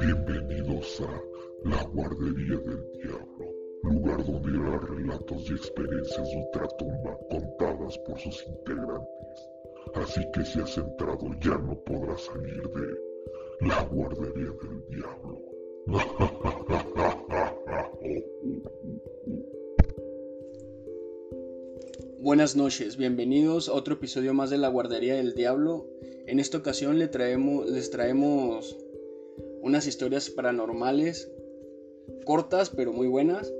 Bienvenidos a La Guardería del Diablo, lugar donde irá relatos y experiencias de ultratumba contadas por sus integrantes. Así que si has entrado ya no podrás salir de La Guardería del Diablo. Buenas noches, bienvenidos a otro episodio más de La Guardería del Diablo. En esta ocasión les traemos, unas historias paranormales, cortas pero muy buenas.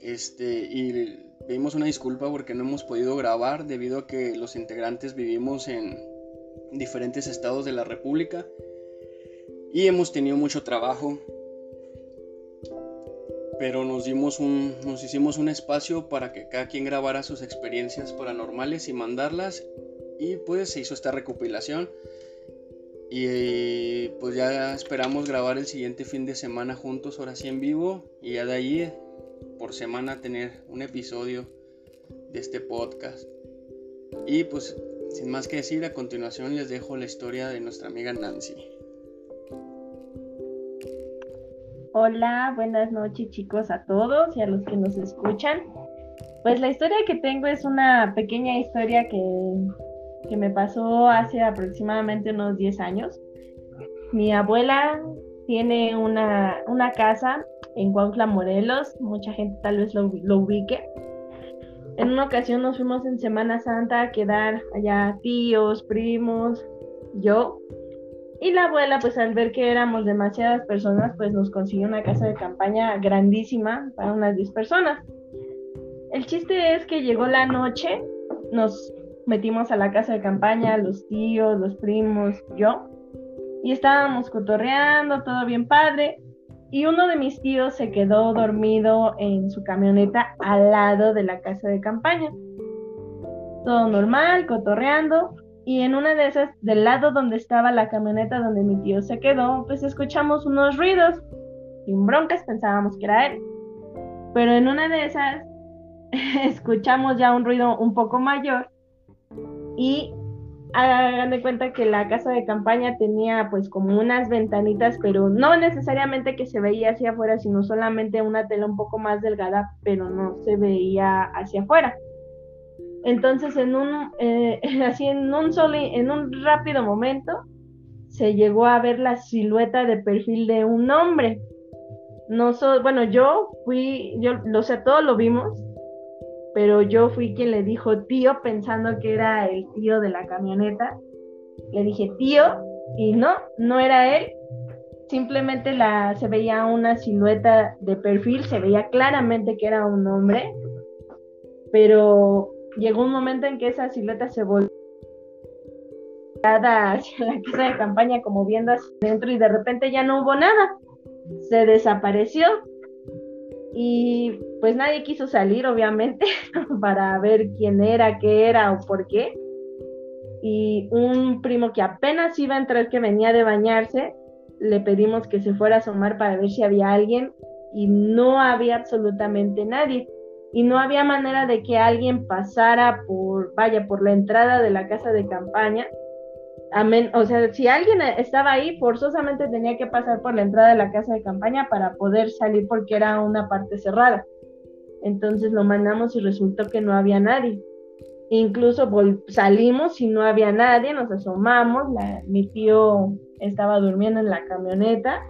Este, y pedimos una disculpa porque no hemos podido grabar debido a que los integrantes vivimos en diferentes estados de la República y hemos tenido mucho trabajo pero nos dimos nos hicimos un espacio para que cada quien grabara sus experiencias paranormales y mandarlas. Y pues se hizo esta recopilación. Y pues ya esperamos grabar el siguiente fin de semana juntos ahora sí en vivo. Y ya de ahí por semana tener un episodio de este podcast. Y pues sin más que decir a continuación les dejo la historia de nuestra amiga Nancy Hola, buenas noches chicos a todos y a los que nos escuchan. Pues la historia que tengo es una pequeña historia que, que me pasó hace aproximadamente unos 10 años. Mi abuela tiene una, una casa en Cuautla, Morelos, mucha gente tal vez lo, lo ubique. En una ocasión nos fuimos en Semana Santa a quedar allá tíos, primos, yo y la abuela, pues al ver que éramos demasiadas personas, pues nos consiguió una casa de campaña grandísima para unas 10 personas. El chiste es que llegó la noche, nos metimos a la casa de campaña, los tíos, los primos, yo, y estábamos cotorreando, todo bien padre, y uno de mis tíos se quedó dormido en su camioneta al lado de la casa de campaña. Todo normal, cotorreando, y en una de esas, del lado donde estaba la camioneta donde mi tío se quedó, pues escuchamos unos ruidos. Sin broncas pensábamos que era él. Pero en una de esas escuchamos ya un ruido un poco mayor y hagan de cuenta que la casa de campaña tenía pues como unas ventanitas, pero no necesariamente que se veía hacia afuera, sino solamente una tela un poco más delgada, pero no se veía hacia afuera. Entonces, en un, eh, así en un solo, en un rápido momento, se llegó a ver la silueta de perfil de un hombre. No bueno, yo fui, yo lo sé, todos lo vimos, pero yo fui quien le dijo tío pensando que era el tío de la camioneta. Le dije tío y no, no era él. Simplemente la, se veía una silueta de perfil, se veía claramente que era un hombre, pero llegó un momento en que esa silueta se volvió hacia la casa de campaña como viendo hacia adentro y de repente ya no hubo nada. Se desapareció y pues nadie quiso salir obviamente para ver quién era, qué era o por qué. Y un primo que apenas iba a entrar que venía de bañarse, le pedimos que se fuera a asomar para ver si había alguien y no había absolutamente nadie y no había manera de que alguien pasara por, vaya, por la entrada de la casa de campaña. Amén. O sea, si alguien estaba ahí, forzosamente tenía que pasar por la entrada de la casa de campaña para poder salir porque era una parte cerrada. Entonces lo mandamos y resultó que no había nadie. Incluso salimos y no había nadie, nos asomamos, mi tío estaba durmiendo en la camioneta,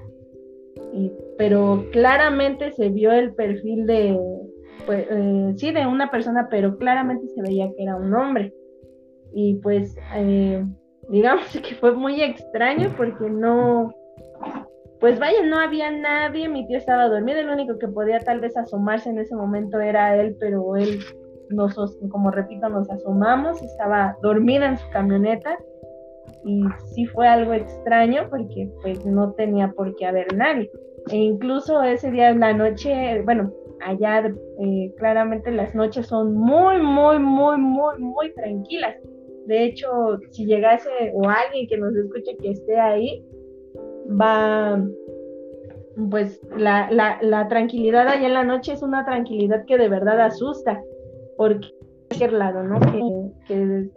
pero claramente se vio el perfil de, pues, eh, sí, de una persona, pero claramente se veía que era un hombre. Y pues, eh, digamos que fue muy extraño porque no, pues vaya, no había nadie, mi tío estaba dormido, el único que podía tal vez asomarse en ese momento era él, pero él, nos, como repito, nos asomamos, estaba dormida en su camioneta y sí fue algo extraño porque pues no tenía por qué haber nadie. E incluso ese día en la noche, bueno, allá eh, claramente las noches son muy, muy, muy, muy, muy tranquilas. De hecho, si llegase o alguien que nos escuche que esté ahí, va, pues la, la, la tranquilidad allá en la noche es una tranquilidad que de verdad asusta, porque cualquier lado, ¿no? Que,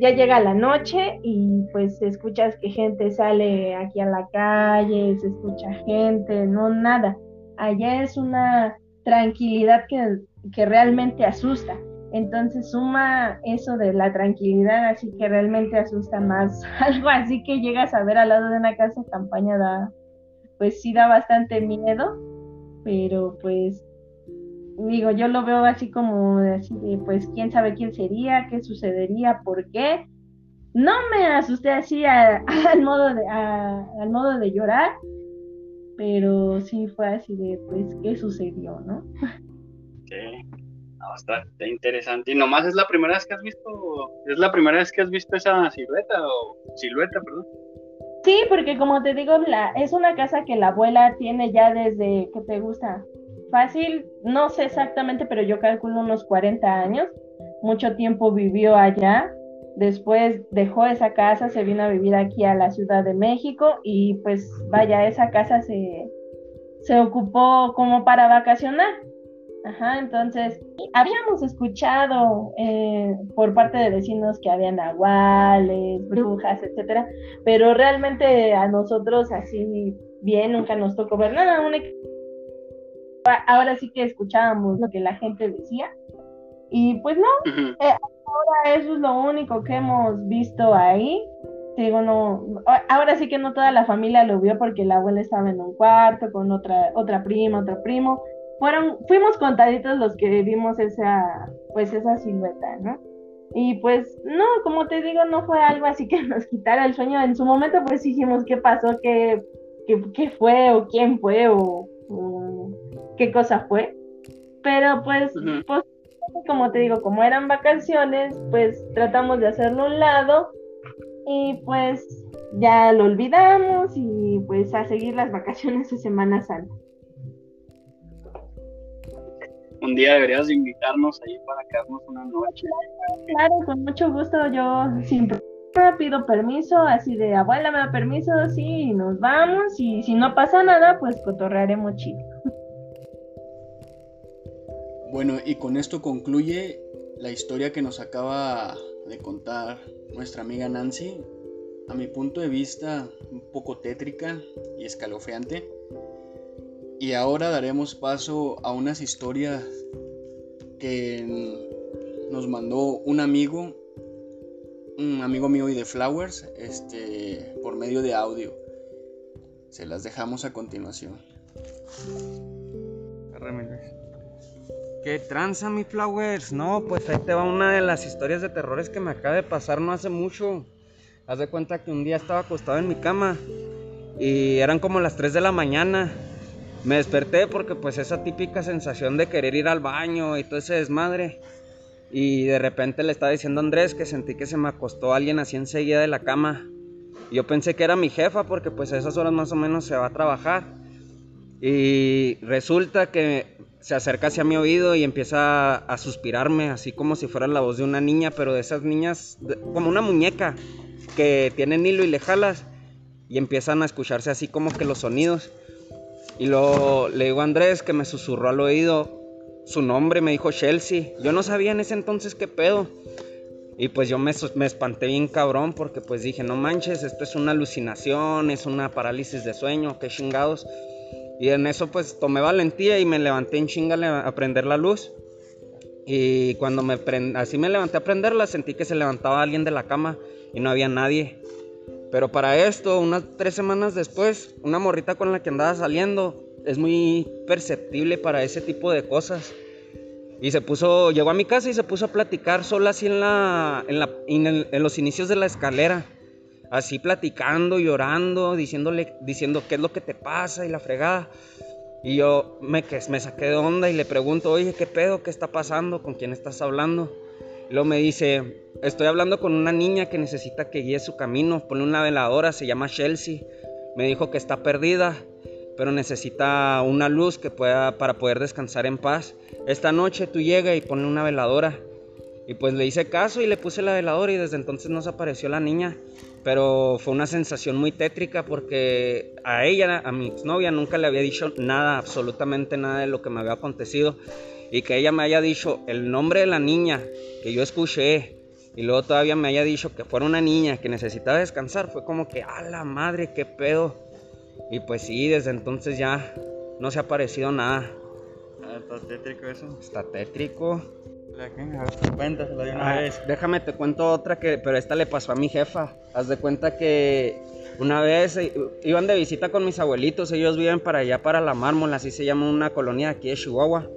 ya llega la noche y pues escuchas que gente sale aquí a la calle, se escucha gente, no nada. Allá es una tranquilidad que, que realmente asusta. Entonces suma eso de la tranquilidad, así que realmente asusta más. Algo así que llegas a ver al lado de una casa campaña da, pues sí da bastante miedo, pero pues digo, yo lo veo así como así de, pues quién sabe quién sería, qué sucedería, por qué. No me asusté así al modo de al modo de llorar, pero sí fue así de, pues qué sucedió, ¿no? Sí. Bastante interesante. ¿Y nomás es la primera vez que has visto, es la primera vez que has visto esa silueta o silueta, perdón? Sí, porque como te digo, la, es una casa que la abuela tiene ya desde, ¿qué te gusta? Fácil, no sé exactamente, pero yo calculo unos 40 años. Mucho tiempo vivió allá. Después dejó esa casa, se vino a vivir aquí a la Ciudad de México y pues vaya, esa casa se, se ocupó como para vacacionar. Ajá, entonces habíamos escuchado eh, por parte de vecinos que habían nahuales, brujas, etcétera, pero realmente a nosotros así bien nunca nos tocó ver nada. Ahora sí que escuchábamos lo que la gente decía y pues no, eh, ahora eso es lo único que hemos visto ahí. Digo, no, ahora sí que no toda la familia lo vio porque la abuela estaba en un cuarto con otra, otra prima, otro primo fueron, fuimos contaditos los que vimos esa, pues esa silueta, ¿no? Y pues no, como te digo, no fue algo así que nos quitara el sueño. En su momento pues dijimos qué pasó, qué, qué, fue o quién fue o, qué cosa fue. Pero pues, pues, como te digo, como eran vacaciones, pues tratamos de hacerlo a un lado y pues ya lo olvidamos y pues a seguir las vacaciones de Semana Santa un día deberías invitarnos ahí para quedarnos una noche. Claro, con mucho gusto. Yo siempre pido permiso, así de abuela me da permiso, sí, nos vamos. Y si no pasa nada, pues cotorrearemos chido. Bueno, y con esto concluye la historia que nos acaba de contar nuestra amiga Nancy. A mi punto de vista, un poco tétrica y escalofriante. Y ahora daremos paso a unas historias que nos mandó un amigo, un amigo mío y de Flowers, este, por medio de audio. Se las dejamos a continuación. ¿Qué tranza, mi Flowers? No, pues ahí te va una de las historias de terrores que me acaba de pasar no hace mucho. Haz de cuenta que un día estaba acostado en mi cama y eran como las 3 de la mañana me desperté porque pues esa típica sensación de querer ir al baño y todo ese desmadre. Y de repente le estaba diciendo a Andrés que sentí que se me acostó alguien así enseguida de la cama. Yo pensé que era mi jefa porque pues a esas horas más o menos se va a trabajar. Y resulta que se acerca hacia mi oído y empieza a, suspirarme, así como si fuera la voz de una niña, pero de esas niñas, como una muñeca que tienen hilo y le jalas. Y empiezan a escucharse así como que los sonidos. Y lo, le digo a Andrés que me susurró al oído su nombre, me dijo Chelsea. Yo no sabía en ese entonces qué pedo. Y pues yo me, me, espanté bien cabrón porque pues dije, no manches, esto es una alucinación, es una parálisis de sueño, qué chingados. Y en eso pues tomé valentía y me levanté en chingale a prender la luz. Y cuando me así me levanté a prenderla, sentí que se levantaba alguien de la cama y no había nadie. Pero para esto, unas tres semanas después, una morrita con la que andaba saliendo es muy perceptible para ese tipo de cosas. Y se puso, llegó a mi casa y se puso a platicar sola así en, la, en, la, en, los inicios de la escalera. Así platicando, llorando, diciéndole, diciendo qué es lo que te pasa y la fregada. Y yo me, me saqué de onda y le pregunto, oye, ¿qué pedo? ¿Qué está pasando? ¿Con quién estás hablando? luego me dice, estoy hablando con una niña que necesita que guíe su camino. Ponle una veladora, se llama Chelsea. Me dijo que está perdida, pero necesita una luz que pueda para poder descansar en paz. Esta noche tú llega y ponle una veladora. Y pues le hice caso y le puse la veladora y desde entonces no se apareció la niña. Pero fue una sensación muy tétrica porque a ella, a mi exnovia, nunca le había dicho nada, absolutamente nada de lo que me había acontecido. y que ella me haya dicho el nombre de la niña que yo escuché y luego todavía me haya dicho que fuera una niña que necesitaba descansar, fue como que, a la madre, qué pedo. Y pues sí, desde entonces ya no se ha parecido nada. Ah, está tétrico eso. Está tétrico. Ah, vez. déjame te cuento otra que, pero esta le pasó a mi jefa. Haz de cuenta que una vez eh, iban de visita con mis abuelitos, ellos viven para allá, para la mármol, así se llama una colonia aquí de Chihuahua.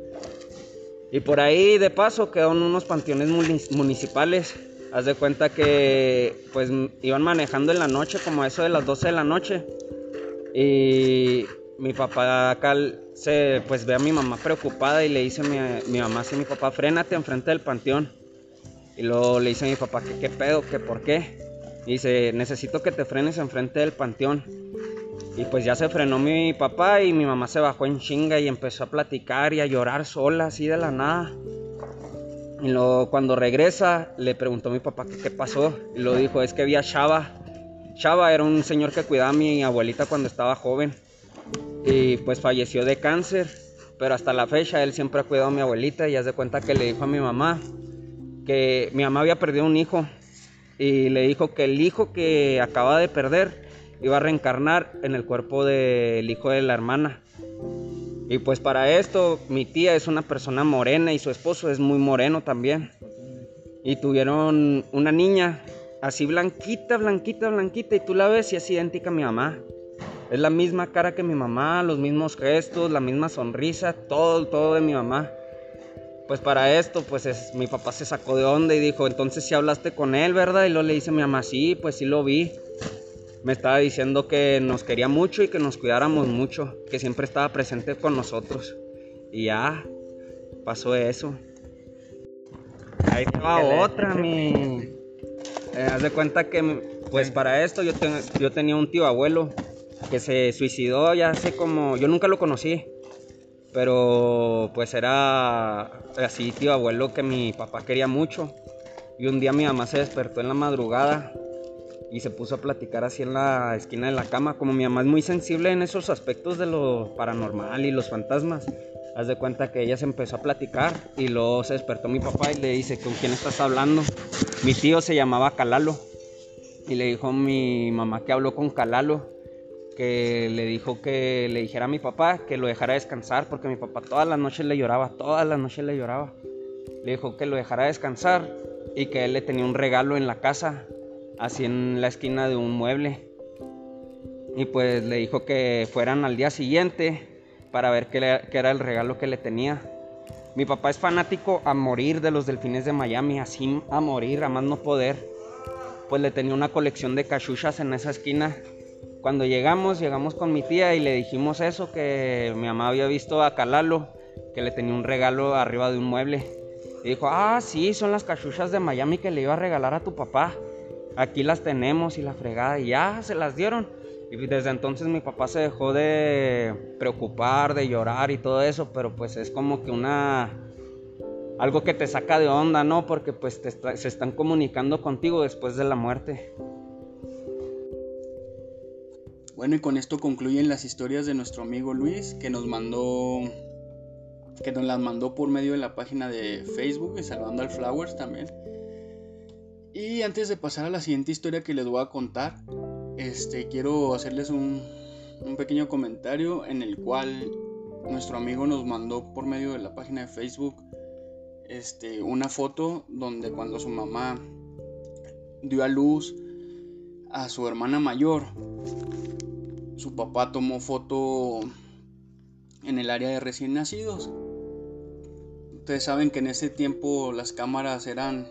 Y por ahí de paso quedaron unos panteones muni- municipales. Haz de cuenta que pues iban manejando en la noche, como eso de las 12 de la noche. Y mi papá acá se pues ve a mi mamá preocupada y le dice a mi, mi mamá así, mi papá, frénate enfrente del panteón. Y luego le dice a mi papá que qué pedo, que por qué. Y dice, necesito que te frenes enfrente del panteón. Y pues ya se frenó mi papá y mi mamá se bajó en chinga y empezó a platicar y a llorar sola, así de la nada. Y luego cuando regresa le preguntó a mi papá que qué pasó. Y lo dijo, es que vi a Chava. Chava era un señor que cuidaba a mi abuelita cuando estaba joven. Y pues falleció de cáncer. Pero hasta la fecha él siempre ha cuidado a mi abuelita y haz de cuenta que le dijo a mi mamá que mi mamá había perdido un hijo. Y le dijo que el hijo que acaba de perder iba a reencarnar en el cuerpo del hijo de la hermana. Y pues para esto, mi tía es una persona morena y su esposo es muy moreno también. Y tuvieron una niña así blanquita, blanquita, blanquita. Y tú la ves y es idéntica a mi mamá. Es la misma cara que mi mamá, los mismos gestos, la misma sonrisa, todo, todo de mi mamá. Pues para esto, pues es- mi papá se sacó de onda y dijo, entonces si hablaste con él, ¿verdad? Y luego le dice a mi mamá, sí, pues sí lo vi. Me estaba diciendo que nos quería mucho y que nos cuidáramos mucho, que siempre estaba presente con nosotros. Y ya, pasó eso. Ahí va otra, mi... Eh, haz de cuenta que, pues para esto yo, ten- yo tenía un tío abuelo que se suicidó ya hace como... Yo nunca lo conocí, pero pues era así tío abuelo que mi papá quería mucho. Y un día mi mamá se despertó en la madrugada y se puso a platicar así en la esquina de la cama. Como mi mamá es muy sensible en esos aspectos de lo paranormal y los fantasmas, haz de cuenta que ella se empezó a platicar y luego se despertó mi papá y le dice, ¿con quién estás hablando? Mi tío se llamaba Calalo y le dijo mi mamá que habló con Calalo, que le dijo que le dijera a mi papá que lo dejara descansar porque mi papá todas las noches le lloraba, todas las noches le lloraba. Le dijo que lo dejara descansar y que él le tenía un regalo en la casa, así en la esquina de un mueble. Y pues le dijo que fueran al día siguiente para ver qué, qué era el regalo que le tenía. Mi papá es fanático a morir de los delfines de Miami, así a morir, a más no poder. Pues le tenía una colección de cachuchas en esa esquina. Cuando llegamos, llegamos con mi tía y le dijimos eso, que mi mamá había visto a Calalo, que le tenía un regalo arriba de un mueble. Y dijo, ah, sí, son las cachuchas de Miami que le iba a regalar a tu papá. Aquí las tenemos y la fregada. Y ya se las dieron. Y desde entonces mi papá se dejó de preocupar, de llorar y todo eso, pero pues es como que una... Algo que te saca de onda, ¿no? Porque pues se están comunicando contigo después de la muerte. Bueno, y con esto concluyen las historias de nuestro amigo Luis, que nos mandó, que nos las mandó por medio de la página de Facebook de Salvando al Flowers también. Y antes de pasar a la siguiente historia que les voy a contar, este, quiero hacerles un, un pequeño comentario en el cual nuestro amigo nos mandó por medio de la página de Facebook este, una foto donde cuando su mamá dio a luz a su hermana mayor, su papá tomó foto en el área de recién nacidos. Ustedes saben que en ese tiempo las cámaras eran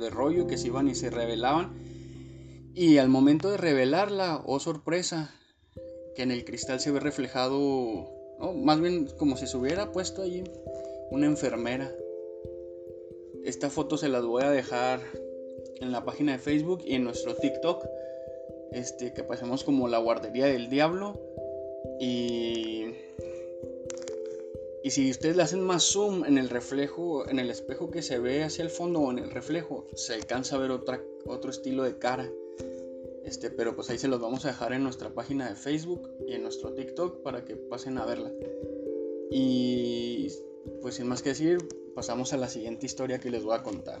de rollo que se iban y se revelaban. Y al momento de revelarla, oh sorpresa, que en el cristal se ve reflejado, más bien como si se hubiera puesto allí una enfermera. Esta foto se las voy a dejar en la página de Facebook y en nuestro TikTok este, que pasemos como la guardería del diablo. Y, y si ustedes le hacen más zoom en el reflejo, en el espejo que se ve hacia el fondo o en el reflejo, se alcanza a ver otra, otro estilo de cara. Este, pero pues ahí se los vamos a dejar en nuestra página de Facebook y en nuestro TikTok para que pasen a verla. Y pues sin más que decir, pasamos a la siguiente historia que les voy a contar.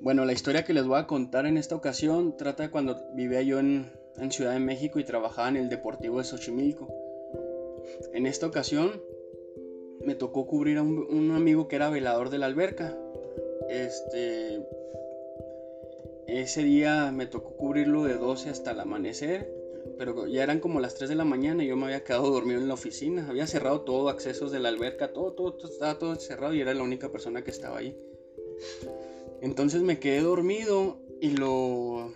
Bueno, la historia que les voy a contar en esta ocasión trata de cuando vivía yo en, Ciudad de México y trabajaba en el Deportivo de Xochimilco. En esta ocasión me tocó cubrir a un, amigo que era velador de la alberca. Este, ese día me tocó cubrirlo de 12 hasta el amanecer, pero ya eran como las 3 de la mañana y yo me había quedado dormido en la oficina. Había cerrado todo, accesos de la alberca, todo, todo, estaba todo cerrado y era la única persona que estaba ahí. Entonces me quedé dormido y lo...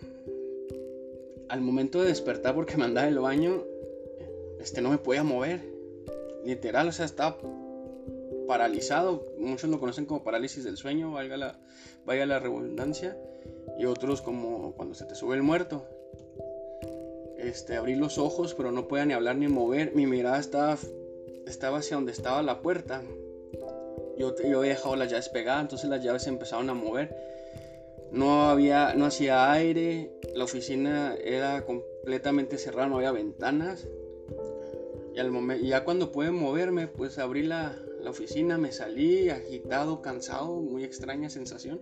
Al momento de despertar porque me andaba el baño, este no me podía mover. Literal, o sea, estaba paralizado. Muchos lo conocen como parálisis del sueño, valga la, vaya la redundancia y otros como cuando se te sube el muerto. Este, abrí los ojos, pero no podía ni hablar ni mover. Mi mirada estaba, estaba hacia donde estaba la puerta. Yo, yo había dejado las llaves pegadas, entonces las llaves se empezaron a mover. No había, no hacía aire, la oficina era completamente cerrada, no había ventanas. Y al momento, ya cuando pude moverme, pues abrí la, la oficina, me salí agitado, cansado, muy extraña sensación.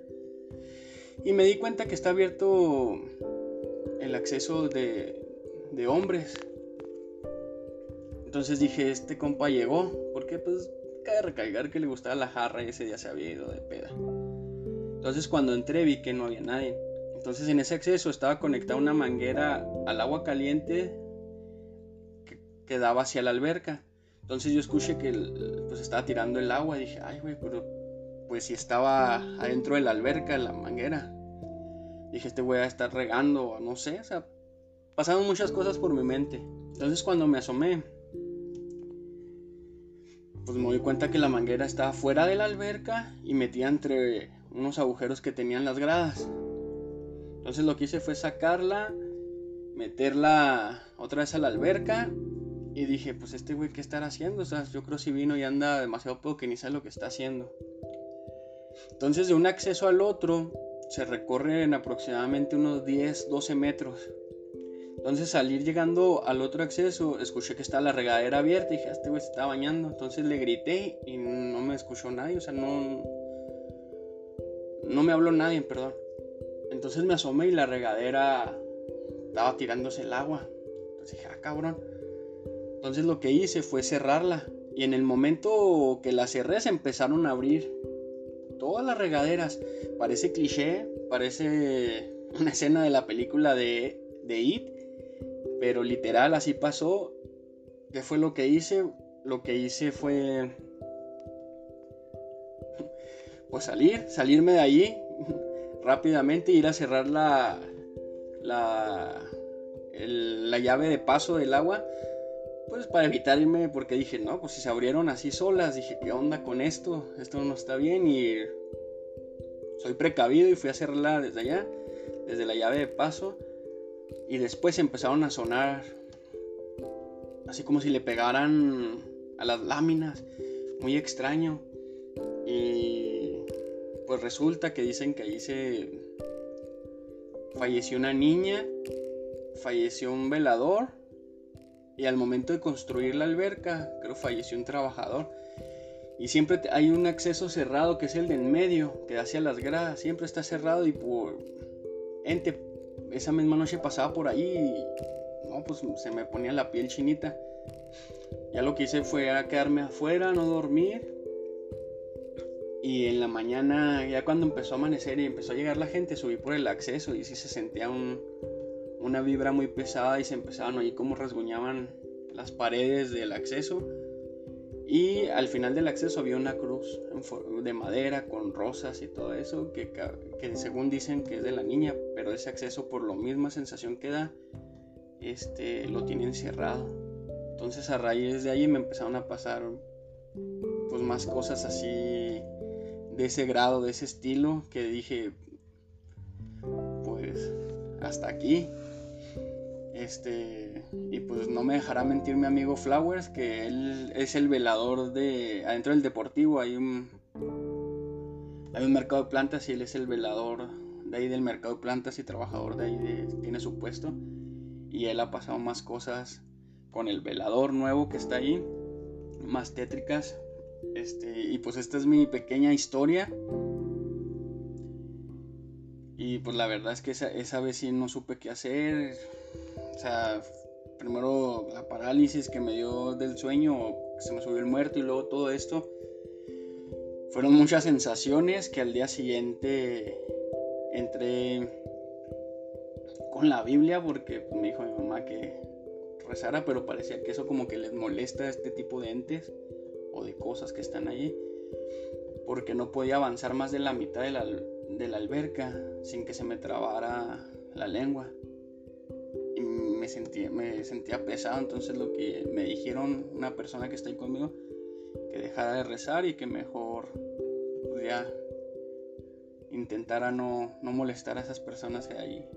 Y me di cuenta que está abierto el acceso de, de hombres. Entonces dije, este compa llegó, porque pues cabe recalcar que le gustaba la jarra y ese día se había ido de peda. Entonces cuando entré vi que no había nadie. Entonces en ese acceso estaba conectada una manguera al agua caliente que, daba hacia la alberca. Entonces yo escuché que pues estaba tirando el agua y dije, ay güey, pero pues si estaba adentro de la alberca, la manguera. Dije, este voy a estar regando, no sé, o sea, pasaron muchas cosas por mi mente. Entonces cuando me asomé, pues me di cuenta que la manguera estaba fuera de la alberca y metía entre unos agujeros que tenían las gradas. Entonces lo que hice fue sacarla, meterla otra vez a la alberca y dije, pues este güey, ¿qué estará haciendo? O sea, yo creo si vino y anda demasiado poco que ni sabe lo que está haciendo. Entonces de un acceso al otro se recorre en aproximadamente unos 10, 12 metros. Entonces al ir llegando al otro acceso escuché que estaba la regadera abierta y dije, ah, este güey se está bañando. Entonces le grité y no me escuchó nadie, o sea, no... No me habló nadie, perdón. Entonces me asomé y la regadera estaba tirándose el agua. Entonces dije, ah, cabrón. Entonces lo que hice fue cerrarla. Y en el momento que la cerré se empezaron a abrir todas las regaderas. Parece cliché, parece una escena de la película de, de It, pero literal así pasó. ¿Qué fue lo que hice? Lo que hice fue pues salir, salirme de allí rápidamente, ir a cerrar la, la, la llave de paso del agua pues para evitarme, porque dije, no, pues si se abrieron así solas, dije, ¿qué onda con esto? Esto no está bien y soy precavido y fui a cerrarla desde allá, desde la llave de paso. Y después empezaron a sonar así como si le pegaran a las láminas, muy extraño. Y pues resulta que dicen que ahí se falleció una niña, falleció un velador y al momento de construir la alberca, creo falleció un trabajador. Y siempre hay un acceso cerrado que es el de en medio, que da hacia las gradas. Siempre está cerrado y por ente, esa misma noche pasaba por ahí y no, pues se me ponía la piel chinita. Ya lo que hice fue quedarme afuera, no dormir. Y en la mañana, ya cuando empezó a amanecer y empezó a llegar la gente, subí por el acceso y sí se sentía un, una vibra muy pesada y se empezaban a oír cómo rasguñaban las paredes del acceso. Y al final del acceso había una cruz de madera con rosas y todo eso, que, que, según dicen que es de la niña, pero ese acceso por la misma sensación que da, este, lo tienen cerrado. Entonces a raíz de ahí me empezaron a pasar pues más cosas así de ese grado, de ese estilo, que dije, pues hasta aquí. Este, y pues no me dejará mentir mi amigo Flowers, que él es el velador de. Adentro del deportivo hay un. Hay un mercado de plantas y él es el velador de ahí del mercado de plantas y trabajador de ahí, tiene su puesto. Y él ha pasado más cosas con el velador nuevo que está ahí. más tétricas. Este, y pues esta es mi pequeña historia. Y pues la verdad es que esa, esa vez sí no supe qué hacer. O sea, primero la parálisis que me dio del sueño, se me subió el muerto y luego todo esto. Fueron muchas sensaciones que al día siguiente entré con la Biblia porque me dijo mi mamá que rezara, pero parecía que eso como que les molesta a este tipo de entes o de cosas que están allí, porque no podía avanzar más de la mitad de la, de la alberca sin que se me trabara la lengua. Sentía, me sentía pesado, entonces lo que me dijeron una persona que está ahí conmigo, que dejara de rezar y que mejor pues ya intentara no, no molestar a esas personas de ahí.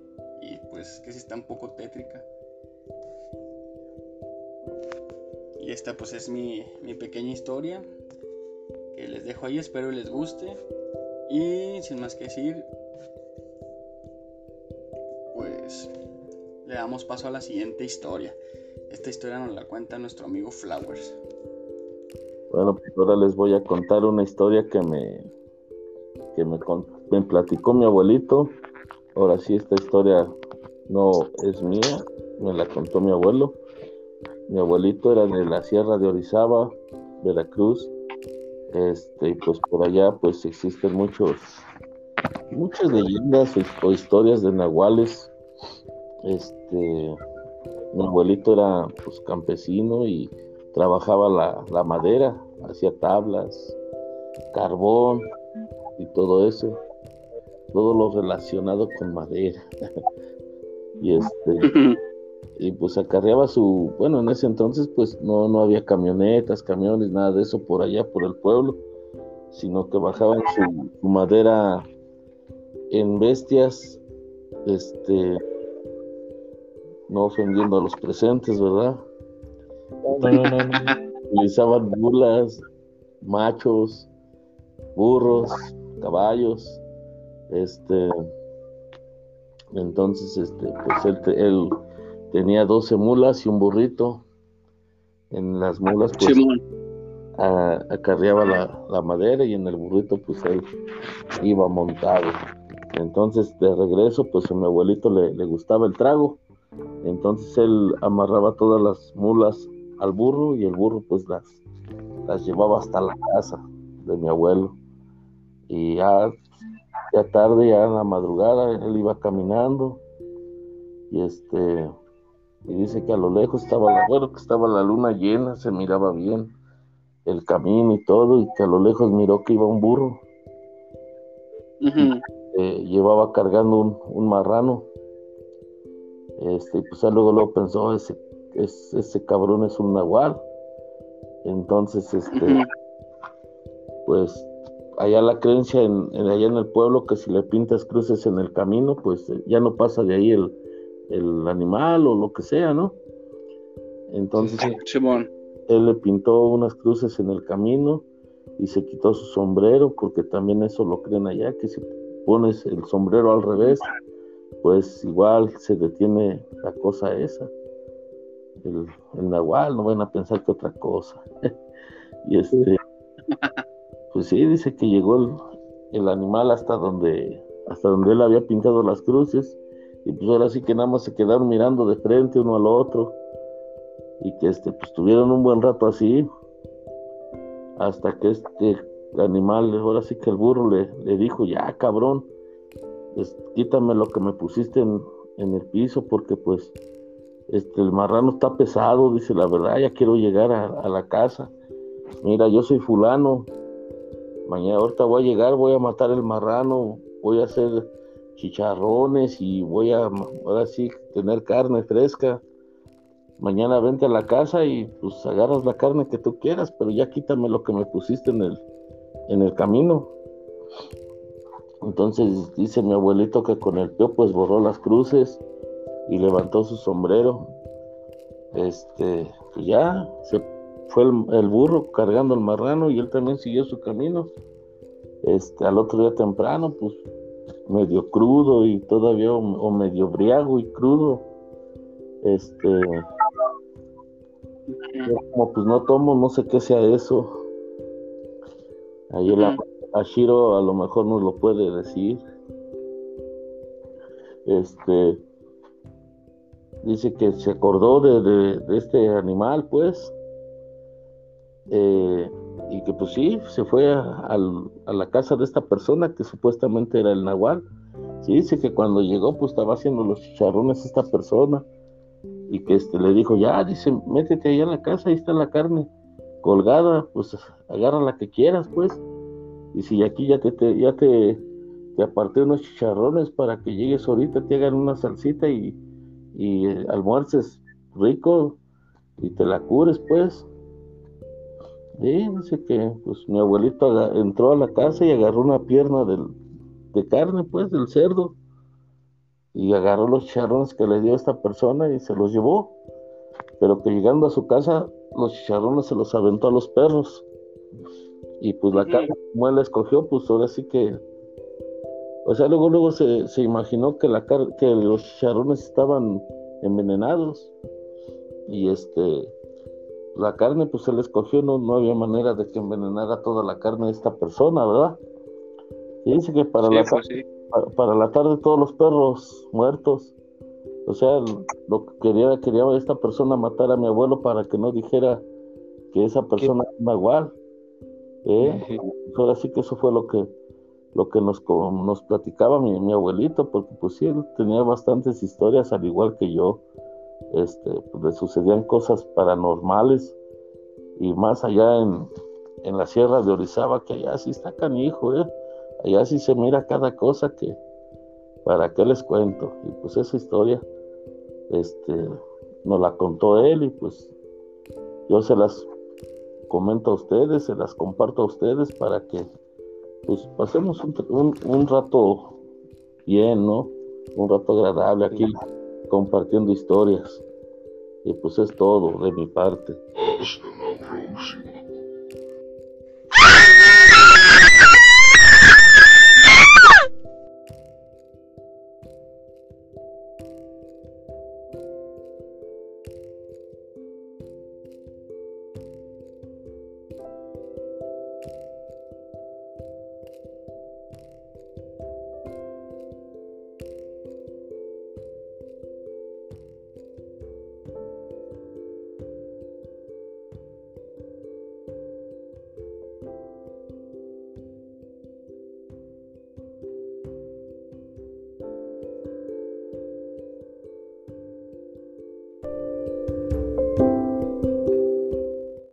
Y pues que si está un poco tétrica. Y esta pues es mi, mi pequeña historia que les dejo ahí, espero les guste. Y sin más que decir, le damos paso a la siguiente historia. Esta historia nos la cuenta nuestro amigo Flowers. Bueno, pues ahora les voy a contar una historia que me, que me, me platicó mi abuelito. Ahora sí, esta historia no es mía, me la contó mi abuelo. Mi abuelito era de la Sierra de Orizaba, Veracruz. Este, y pues por allá pues existen muchos, muchas leyendas o historias de nahuales. Este, mi abuelito era pues campesino y trabajaba la, la madera, hacía tablas, carbón y todo eso, todo lo relacionado con madera. y este y pues acarreaba su, bueno, en ese entonces pues no, no había camionetas, camiones, nada de eso por allá, por el pueblo, sino que bajaban su, madera en bestias, este, no ofendiendo a los presentes, ¿verdad? Utilizaban mulas, machos, burros, caballos, este, entonces, este, pues él, él tenía 12 mulas y un burrito. En las mulas, pues, acarreaba la, madera y en el burrito, pues, él iba montado. Entonces, de regreso, pues, a mi abuelito le, le gustaba el trago. Entonces, él amarraba todas las mulas al burro y el burro, pues, las, las llevaba hasta la casa de mi abuelo. Y ya, ya tarde, ya en la madrugada, él iba caminando y este y dice que a lo lejos estaba la, bueno, que estaba la luna llena, se miraba bien el camino y todo, y que a lo lejos miró que iba un burro. Eh, llevaba cargando un, marrano. Este, pues luego, luego pensó, ese, ese, cabrón es un nahual. Entonces, este, pues allá la creencia en, allá en el pueblo que si le pintas cruces en el camino, pues eh, ya no pasa de ahí el, el animal o lo que sea, ¿no? Entonces, él le pintó unas cruces en el camino y se quitó su sombrero, porque también eso lo creen allá, que si pones el sombrero al revés, pues igual se detiene la cosa esa. El, el nahual, no van a pensar que otra cosa. y este, pues sí, dice que llegó el, el animal hasta donde, hasta donde él había pintado las cruces y pues ahora sí que nada más se quedaron mirando de frente uno al otro y que este pues tuvieron un buen rato así hasta que este animal ahora sí que el burro le, le dijo ya cabrón pues, quítame lo que me pusiste en, el piso porque pues este el marrano está pesado dice la verdad ya quiero llegar a, la casa mira yo soy fulano mañana ahorita voy a llegar voy a matar el marrano voy a hacer chicharrones y voy a ahora sí tener carne fresca. Mañana vente a la casa y pues agarras la carne que tú quieras, pero ya quítame lo que me pusiste en el, en el camino. Entonces dice mi abuelito que con el pio pues borró las cruces y levantó su sombrero. Este, pues ya se fue el, el, burro cargando el marrano y él también siguió su camino. Este, al otro día temprano, pues medio crudo y todavía o, medio briago y crudo. Este como pues no tomo, no sé qué sea eso. Ahí el Ashiro a lo mejor nos lo puede decir. Este dice que se acordó de, este animal, pues. Eh, y que pues sí, se fue a, la casa de esta persona que supuestamente era el Nahual. Sí, dice que cuando llegó pues estaba haciendo los chicharrones esta persona y que este le dijo, ya, dice, métete ahí a la casa, ahí está la carne colgada, pues agarra la que quieras, pues. Y si aquí ya te, ya te, te aparté unos chicharrones para que llegues ahorita, te hagan una salsita y, y eh, almuerces rico y te la cures, pues. Y dice que pues mi abuelito entró a la casa y agarró una pierna de carne, pues, del cerdo y agarró los chicharrones que le dio esta persona y se los llevó. Pero que llegando a su casa, los chicharrones se los aventó a los perros. Y pues la carne, como él escogió, pues ahora sí que. O sea, luego, luego se, imaginó que, la que los chicharrones estaban envenenados. Y este. La carne, pues él escogió, no, no había manera de que envenenara toda la carne de esta persona, ¿verdad? Y dice que para la pues para, la tarde todos los perros muertos. O sea, lo que quería, quería esta persona matar a mi abuelo para que no dijera que esa persona era igual. ¿Eh? Ahora sí que eso fue lo que lo que nos, nos platicaba mi, mi, abuelito, porque pues sí, él tenía bastantes historias, al igual que yo. Este, pues, le sucedían cosas paranormales y más allá en, en la sierra de Orizaba, que allá sí está canijo, ¿eh? Allá sí se mira cada cosa que, ¿para qué les cuento? Y pues esa historia, este, nos la contó él y pues yo se las comento a ustedes, se las comparto a ustedes para que pues pasemos un, un, rato bien, ¿no? Un rato agradable aquí compartiendo historias. Y pues es todo de mi parte. Hasta la próxima.